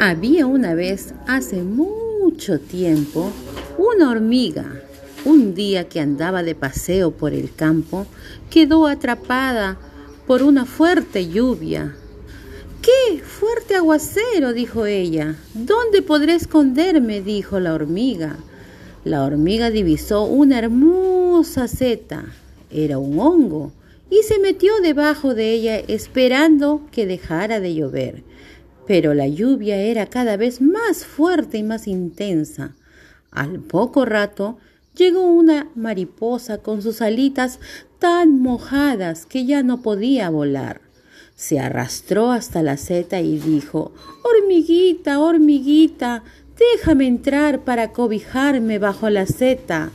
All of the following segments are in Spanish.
Había una vez, hace mucho tiempo, una hormiga. Un día que andaba de paseo por el campo, quedó atrapada por una fuerte lluvia. ¡Qué fuerte aguacero! dijo ella. ¿Dónde podré esconderme? dijo la hormiga. La hormiga divisó una hermosa seta. Era un hongo y se metió debajo de ella esperando que dejara de llover. Pero la lluvia era cada vez más fuerte y más intensa. Al poco rato llegó una mariposa con sus alitas tan mojadas que ya no podía volar. Se arrastró hasta la seta y dijo Hormiguita, hormiguita, déjame entrar para cobijarme bajo la seta.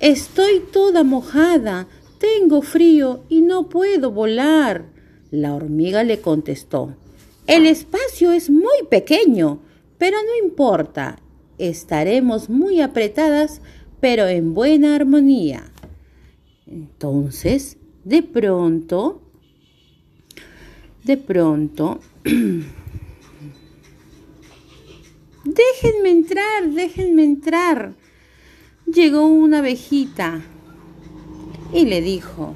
Estoy toda mojada, tengo frío y no puedo volar. La hormiga le contestó el espacio es muy pequeño, pero no importa. Estaremos muy apretadas, pero en buena armonía. Entonces, de pronto, de pronto, déjenme entrar, déjenme entrar. Llegó una abejita y le dijo,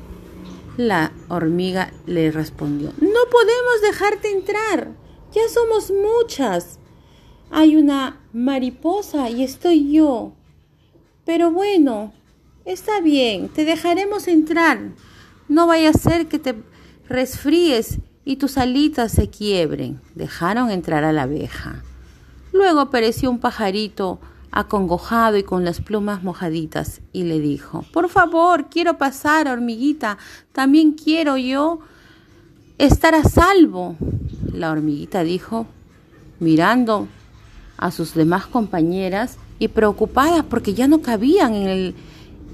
la hormiga le respondió, No podemos dejarte entrar. Ya somos muchas. Hay una mariposa y estoy yo. Pero bueno, está bien, te dejaremos entrar. No vaya a ser que te resfríes y tus alitas se quiebren. Dejaron entrar a la abeja. Luego apareció un pajarito acongojado y con las plumas mojaditas, y le dijo, Por favor, quiero pasar, hormiguita, también quiero yo estar a salvo. La hormiguita dijo, mirando a sus demás compañeras y preocupada porque ya no cabían en el,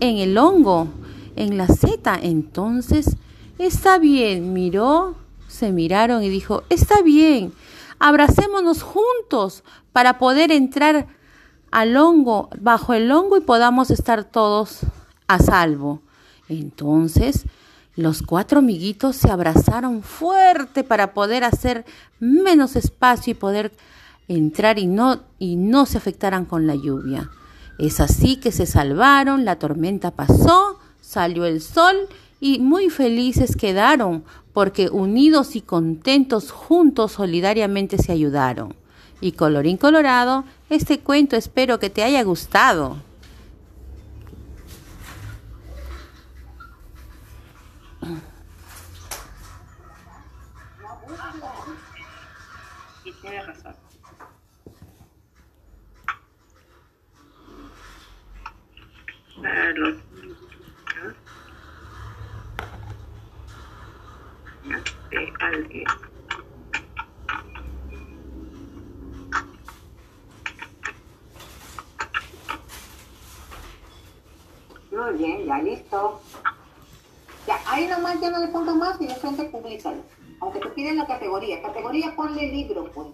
en el hongo, en la seta. Entonces, está bien, miró, se miraron y dijo, está bien, abracémonos juntos para poder entrar al hongo, bajo el hongo y podamos estar todos a salvo. Entonces, los cuatro amiguitos se abrazaron fuerte para poder hacer menos espacio y poder entrar y no, y no se afectaran con la lluvia. Es así que se salvaron, la tormenta pasó, salió el sol y muy felices quedaron porque unidos y contentos juntos solidariamente se ayudaron. Y colorín colorado, este cuento espero que te haya gustado. Y tiene razón. Para los niños de alguien. Muy bien, ya listo. Ya, ahí nomás ya no le pongo más y de frente públicalo. Aunque te piden la categoría. Categoría ponle libro, pues.